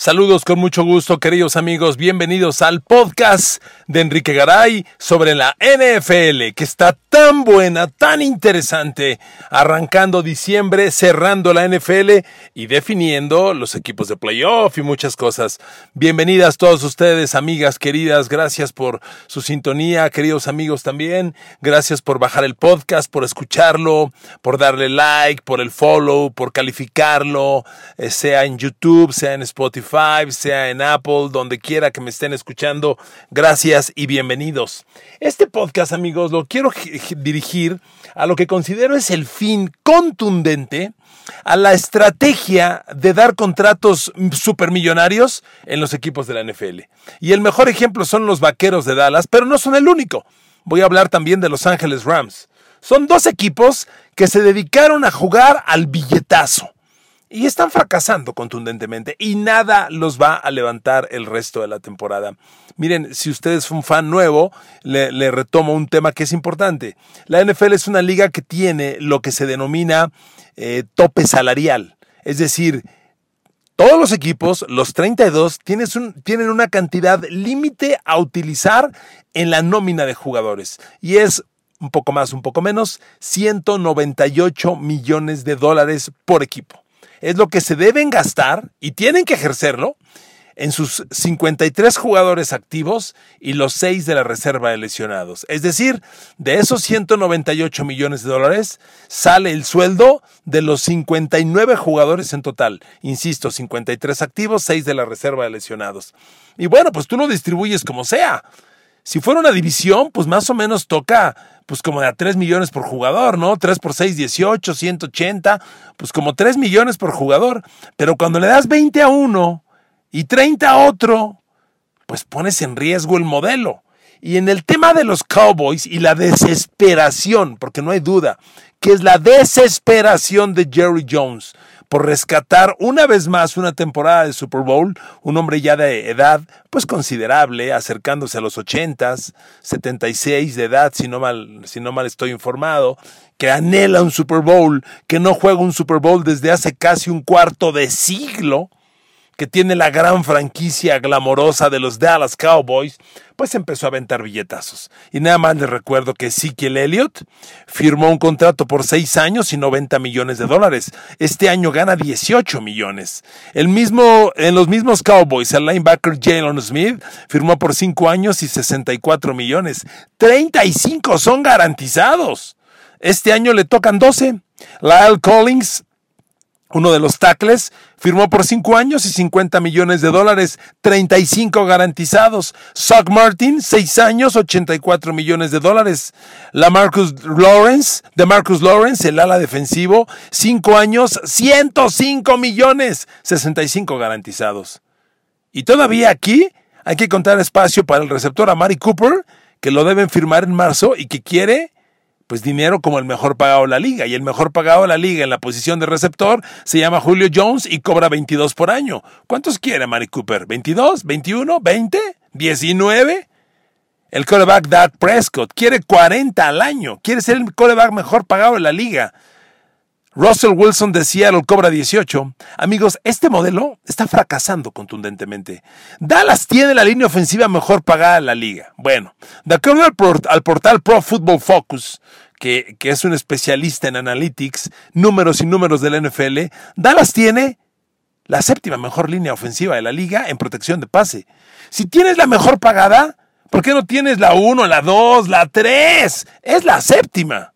Saludos con mucho gusto, queridos amigos. Bienvenidos al podcast de Enrique Garay sobre la NFL, que está tan buena, tan interesante, arrancando diciembre, cerrando la NFL y definiendo los equipos de playoff y muchas cosas. Bienvenidas todos ustedes, amigas queridas. Gracias por su sintonía, queridos amigos también. Gracias por bajar el podcast, por escucharlo, por darle like, por el follow, por calificarlo, eh, sea en YouTube, sea en Spotify sea en Apple, donde quiera que me estén escuchando. Gracias y bienvenidos. Este podcast, amigos, lo quiero dirigir a lo que considero es el fin contundente a la estrategia de dar contratos supermillonarios en los equipos de la NFL. Y el mejor ejemplo son los Vaqueros de Dallas, pero no son el único. Voy a hablar también de Los Ángeles Rams. Son dos equipos que se dedicaron a jugar al billetazo. Y están fracasando contundentemente y nada los va a levantar el resto de la temporada. Miren, si usted es un fan nuevo, le, retomo un tema que es importante. La NFL es una liga que tiene lo que se denomina eh, tope salarial. Es decir, todos los equipos, los 32, tienen una cantidad límite a utilizar en la nómina de jugadores. Y es un poco más, un poco menos, 198 millones de dólares por equipo es lo que se deben gastar y tienen que ejercerlo en sus 53 jugadores activos y los 6 de la reserva de lesionados. Es decir, de esos 198 millones de dólares sale el sueldo de los 59 jugadores en total. Insisto, 53 activos, 6 de la reserva de lesionados. Y bueno, pues tú lo distribuyes como sea. Si fuera una división, pues más o menos toca pues como de a 3 millones por jugador, ¿no? 3 por 6, 18, 180, pues como 3 millones por jugador. Pero cuando le das 20 a uno y 30 a otro, pues pones en riesgo el modelo. Y en el tema de los Cowboys y la desesperación, porque no hay duda, que es la desesperación de Jerry Jones por rescatar una vez más una temporada de Super Bowl, un hombre ya de edad pues considerable, acercándose a los 80, 76 de edad, si no mal, si no mal estoy informado, que anhela un Super Bowl, que no juega un Super Bowl desde hace casi un cuarto de siglo, que tiene la gran franquicia glamorosa de los Dallas Cowboys, pues empezó a aventar billetazos. Y nada más les recuerdo que Ezekiel Elliott firmó un contrato por 6 años y 90 millones de dólares. Este año gana 18 millones. El mismo, en los mismos Cowboys, el linebacker Jalen Smith firmó por 5 años y 64 millones. 35 son garantizados. Este año le tocan 12. Lyle Collins uno de los tackles, firmó por 5 años y 50 millones de dólares, 35 garantizados. Sock Martin, 6 años, 84 millones de dólares. La Marcus Lawrence, de Marcus Lawrence, el ala defensivo, 5 años, 105 millones, 65 garantizados. Y todavía aquí hay que contar espacio para el receptor Amari Cooper, que lo deben firmar en marzo y que quiere pues dinero como el mejor pagado de la liga. Y el mejor pagado de la liga en la posición de receptor se llama Julio Jones y cobra 22 por año. ¿Cuántos quiere Mari Cooper? ¿22? ¿21? ¿20? ¿19? El coreback Dak Prescott quiere 40 al año. Quiere ser el coreback mejor pagado de la liga. Russell Wilson de Seattle cobra 18. Amigos, este modelo está fracasando contundentemente. Dallas tiene la línea ofensiva mejor pagada de la liga. Bueno, de acuerdo al, portal Pro Football Focus, que, que es un especialista en analytics, números y números del NFL, Dallas tiene la séptima mejor línea ofensiva de la liga en protección de pase. Si tienes la mejor pagada, ¿por qué no tienes la 1, la 2, la 3? Es la séptima.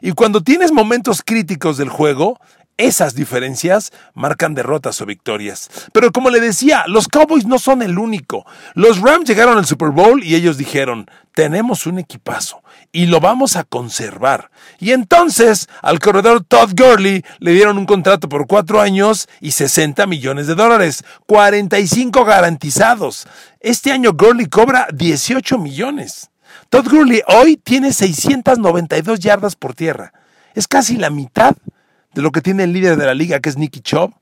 Y cuando tienes momentos críticos del juego, Esas diferencias marcan derrotas o victorias. Pero como le decía, los Cowboys no son el único. Los Rams llegaron al Super Bowl y ellos dijeron, tenemos un equipazo y lo vamos a conservar. Y entonces al corredor Todd Gurley le dieron un contrato por cuatro años y 60 millones de dólares, 45 garantizados. Este año Gurley cobra 18 millones. Todd Gurley hoy tiene 692 yardas por tierra. Es casi la mitad de lo que tiene el líder de la liga, que es Nicky Chubb,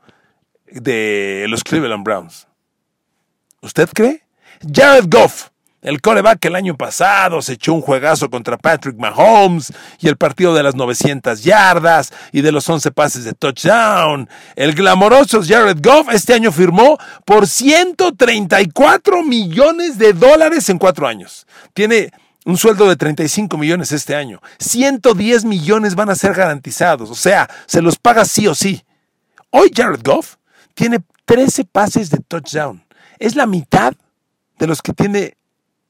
de los Cleveland Browns. ¿Usted cree? Jared Goff, el coreback que el año pasado se echó un juegazo contra Patrick Mahomes y el partido de las 900 yardas y de los 11 pases de touchdown. El glamoroso Jared Goff este año firmó por 134 millones de dólares en cuatro años. Tiene un sueldo de 35 millones este año. 110 millones van a ser garantizados. O sea, se los paga sí o sí. Hoy Jared Goff tiene 13 pases de touchdown. Es la mitad de los que tiene,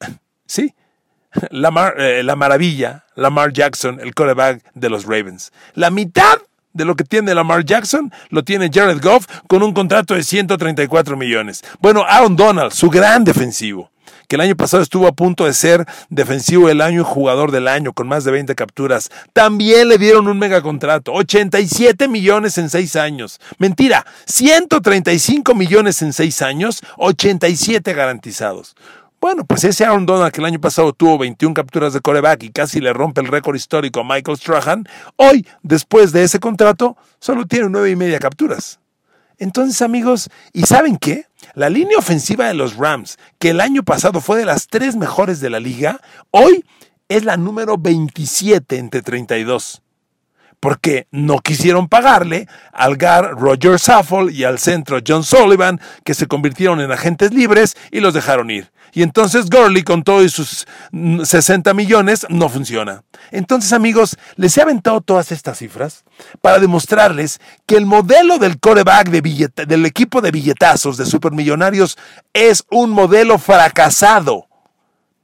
sí, la, eh, la maravilla, Lamar Jackson, el quarterback de los Ravens. La mitad de lo que tiene Lamar Jackson lo tiene Jared Goff con un contrato de 134 millones. Bueno, Aaron Donald, su gran defensivo que el año pasado estuvo a punto de ser defensivo del año y jugador del año con más de 20 capturas. También le dieron un megacontrato, 87 millones en 6 años. Mentira, 135 millones en 6 años, 87 garantizados. Bueno, pues ese Aaron Donald que el año pasado tuvo 21 capturas de coreback y casi le rompe el récord histórico a Michael Strahan, hoy, después de ese contrato, solo tiene nueve y media capturas. Entonces, amigos, ¿y saben qué? La línea ofensiva de los Rams, que el año pasado fue de las tres mejores de la liga, hoy es la número 27 entre 32. Porque no quisieron pagarle al GAR Roger Saffold y al centro John Sullivan, que se convirtieron en agentes libres y los dejaron ir. Y entonces Gurley con todos sus 60 millones no funciona. Entonces amigos, les he aventado todas estas cifras para demostrarles que el modelo del coreback de del equipo de billetazos de supermillonarios es un modelo fracasado.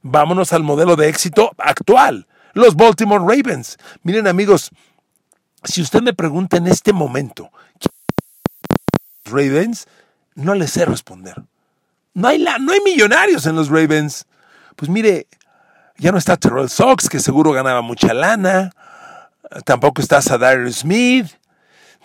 Vámonos al modelo de éxito actual, los Baltimore Ravens. Miren amigos, si usted me pregunta en este momento, Ravens, no les sé responder. No hay, no hay millonarios en los Ravens. Pues mire, ya no está Terrell Sox, que seguro ganaba mucha lana. Tampoco está Sadar Smith.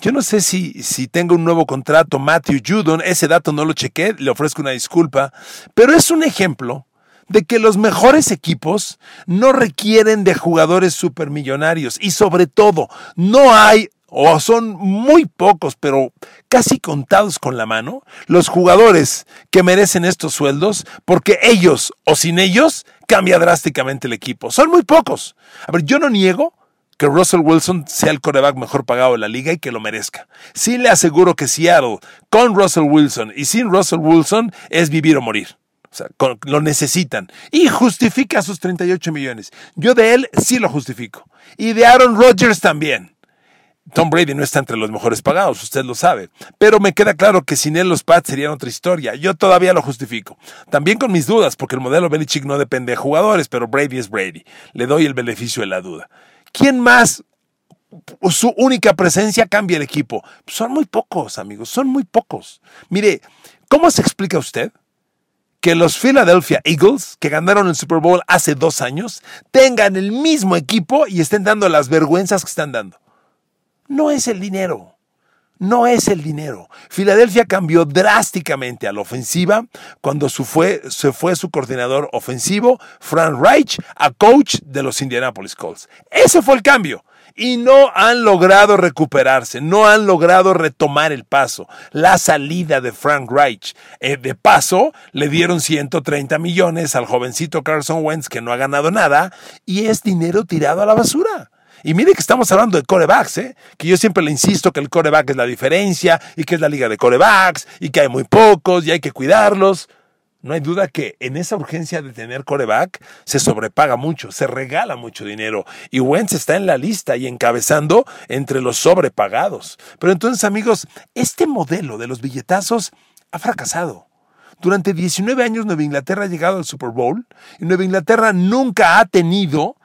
Yo no sé si, si tengo un nuevo contrato, Matthew Judon, ese dato no lo chequé, le ofrezco una disculpa, pero es un ejemplo de que los mejores equipos no requieren de jugadores supermillonarios y sobre todo no hay o son muy pocos, pero casi contados con la mano, los jugadores que merecen estos sueldos, porque ellos o sin ellos cambia drásticamente el equipo. Son muy pocos. A ver, yo no niego que Russell Wilson sea el coreback mejor pagado de la liga y que lo merezca. Sí le aseguro que Seattle con Russell Wilson y sin Russell Wilson es vivir o morir. O sea, lo necesitan. Y justifica sus 38 millones. Yo de él sí lo justifico. Y de Aaron Rodgers también. Tom Brady no está entre los mejores pagados, usted lo sabe. Pero me queda claro que sin él los Pats serían otra historia. Yo todavía lo justifico. También con mis dudas, porque el modelo Belichick no depende de jugadores, pero Brady es Brady. Le doy el beneficio de la duda. ¿Quién más? Su única presencia cambia el equipo. Son muy pocos, amigos, son muy pocos. Mire, ¿cómo se explica usted que los Philadelphia Eagles, que ganaron el Super Bowl hace dos años, tengan el mismo equipo y estén dando las vergüenzas que están dando? no es el dinero. No es el dinero. Filadelfia cambió drásticamente a la ofensiva cuando se fue, su coordinador ofensivo, Frank Reich, a coach de los Indianapolis Colts. Ese fue el cambio y no han logrado recuperarse, no han logrado retomar el paso. La salida de Frank Reich. Eh, de paso, le dieron 130 millones al jovencito Carson Wentz que no ha ganado nada y es dinero tirado a la basura. Y mire que estamos hablando de corebacks, ¿eh? que yo siempre le insisto que el coreback es la diferencia y que es la liga de corebacks y que hay muy pocos y hay que cuidarlos. No hay duda que en esa urgencia de tener coreback se sobrepaga mucho, se regala mucho dinero y Wentz está en la lista y encabezando entre los sobrepagados. Pero entonces amigos, este modelo de los billetazos ha fracasado. Durante 19 años Nueva Inglaterra ha llegado al Super Bowl y Nueva Inglaterra nunca ha tenido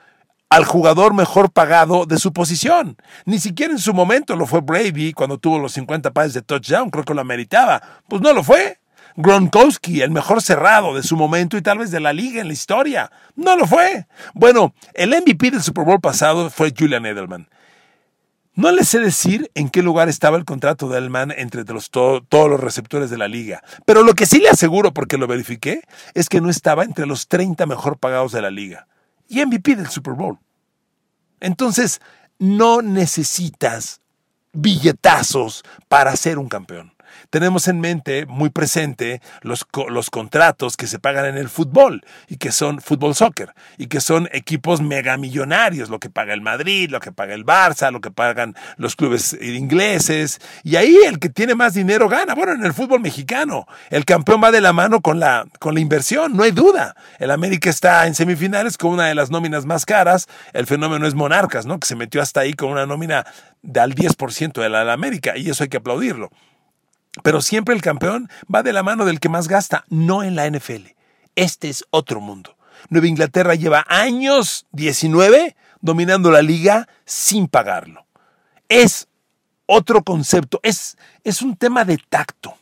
al jugador mejor pagado de su posición. Ni siquiera en su momento lo fue Brady cuando tuvo los 50 pases de touchdown, creo que lo meritaba. Pues no lo fue. Gronkowski, el mejor cerrado de su momento y tal vez de la liga en la historia. No lo fue. Bueno, el MVP del Super Bowl pasado fue Julian Edelman. No le sé decir en qué lugar estaba el contrato de Edelman entre los todos los receptores de la liga, pero lo que sí le aseguro, porque lo verifiqué, es que no estaba entre los 30 mejor pagados de la liga. Y MVP del Super Bowl. Entonces, no necesitas billetazos para ser un campeón tenemos en mente, muy presente, los, los contratos que se pagan en el fútbol y que son fútbol soccer y que son equipos megamillonarios, lo que paga el Madrid, lo que paga el Barça, lo que pagan los clubes ingleses. Y ahí el que tiene más dinero gana. Bueno, en el fútbol mexicano, el campeón va de la mano con la, con la inversión, no hay duda. El América está en semifinales con una de las nóminas más caras. El fenómeno es Monarcas, ¿no? Que se metió hasta ahí con una nómina de al 10% de la de América y eso hay que aplaudirlo. Pero siempre el campeón va de la mano del que más gasta, no en la NFL. Este es otro mundo. Nueva Inglaterra lleva años, 19, dominando la liga sin pagarlo. Es otro concepto, es, es un tema de tacto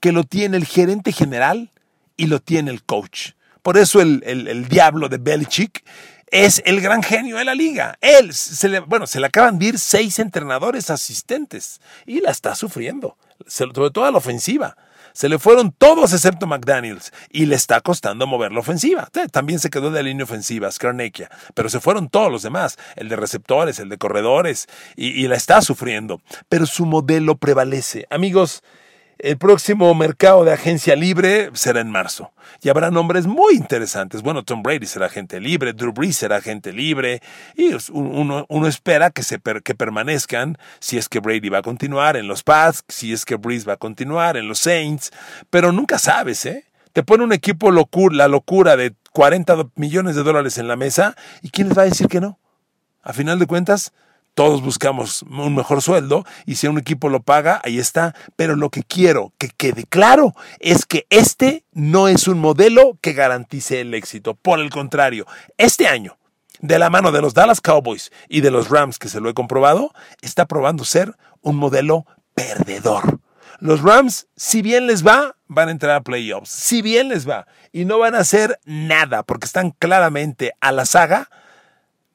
que lo tiene el gerente general y lo tiene el coach. Por eso el, el, diablo de Belichick es el gran genio de la liga. Él, se le, bueno, se le acaban de ir seis entrenadores asistentes y la está sufriendo sobre todo a la ofensiva. Se le fueron todos excepto McDaniels y le está costando mover la ofensiva. También se quedó de la línea ofensiva, Skarnekia, pero se fueron todos los demás, el de receptores, el de corredores, y, y la está sufriendo. Pero su modelo prevalece. Amigos, el próximo mercado de agencia libre será en marzo y habrá nombres muy interesantes. Bueno, Tom Brady será agente libre, Drew Brees será agente libre y uno, espera que, se que permanezcan si es que Brady va a continuar en los Pats, si es que Brees va a continuar en los Saints, pero nunca sabes, ¿eh? Te pone un equipo locura, la locura de 40 millones de dólares en la mesa y ¿quién les va a decir que no? A final de cuentas, todos buscamos un mejor sueldo y si un equipo lo paga, ahí está. Pero lo que quiero que quede claro es que este no es un modelo que garantice el éxito. Por el contrario, este año, de la mano de los Dallas Cowboys y de los Rams, que se lo he comprobado, está probando ser un modelo perdedor. Los Rams, si bien les va, van a entrar a playoffs. Si bien les va. Y no van a hacer nada porque están claramente a la saga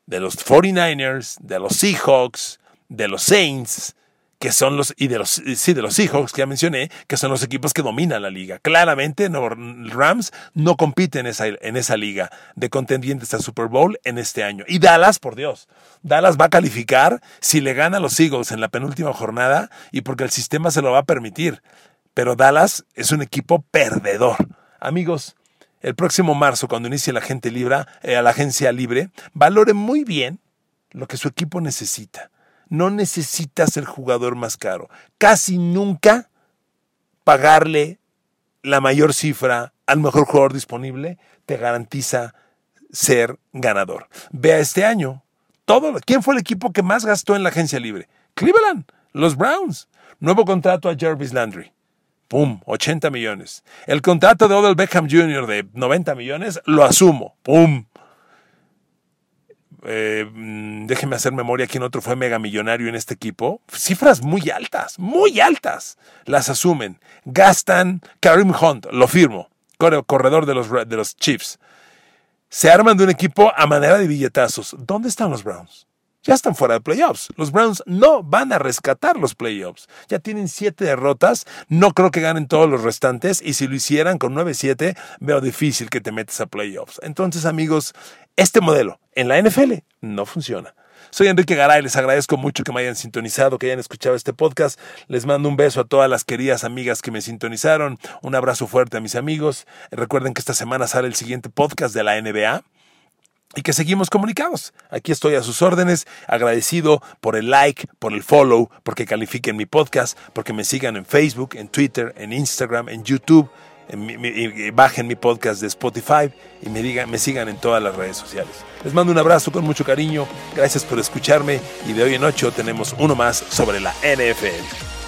de los 49ers, de los Seahawks, de los Saints, que son los, y de los, sí, de los Seahawks que ya mencioné, que son los equipos que dominan la liga. Claramente, no, Rams no compiten en esa, en esa liga de contendientes al Super Bowl en este año. Y Dallas, por Dios, Dallas va a calificar si le gana a los Eagles en la penúltima jornada y porque el sistema se lo va a permitir. Pero Dallas es un equipo perdedor. Amigos, el próximo marzo, cuando inicie la, gente libre, eh, la agencia libre, valore muy bien lo que su equipo necesita. No necesita ser jugador más caro. Casi nunca pagarle la mayor cifra al mejor jugador disponible te garantiza ser ganador. Vea este año. Todo, ¿Quién fue el equipo que más gastó en la agencia libre? Cleveland, los Browns. Nuevo contrato a Jarvis Landry. ¡Pum! 80 millones. El contrato de Odell Beckham Jr. de 90 millones, lo asumo. ¡Pum! Eh, mm, déjeme hacer memoria quién otro fue mega millonario en este equipo. Cifras muy altas, muy altas. Las asumen. Gastan Karim Hunt, lo firmo, corredor de los, de los Chiefs. Se arman de un equipo a manera de billetazos. ¿Dónde están los Browns? Ya están fuera de playoffs. Los Browns no van a rescatar los playoffs. Ya tienen siete derrotas. No creo que ganen todos los restantes. Y si lo hicieran con 9-7, veo difícil que te metas a playoffs. Entonces, amigos, este modelo en la NFL no funciona. Soy Enrique Garay, les agradezco mucho que me hayan sintonizado, que hayan escuchado este podcast. Les mando un beso a todas las queridas amigas que me sintonizaron. Un abrazo fuerte a mis amigos. Recuerden que esta semana sale el siguiente podcast de la NBA y que seguimos comunicados. Aquí estoy a sus órdenes, agradecido por el like, por el follow, porque califiquen mi podcast, porque me sigan en Facebook, en Twitter, en Instagram, en YouTube, en bajen mi podcast de Spotify y me, digan, me sigan en todas las redes sociales. Les mando un abrazo con mucho cariño, gracias por escucharme y de hoy en ocho tenemos uno más sobre la NFL.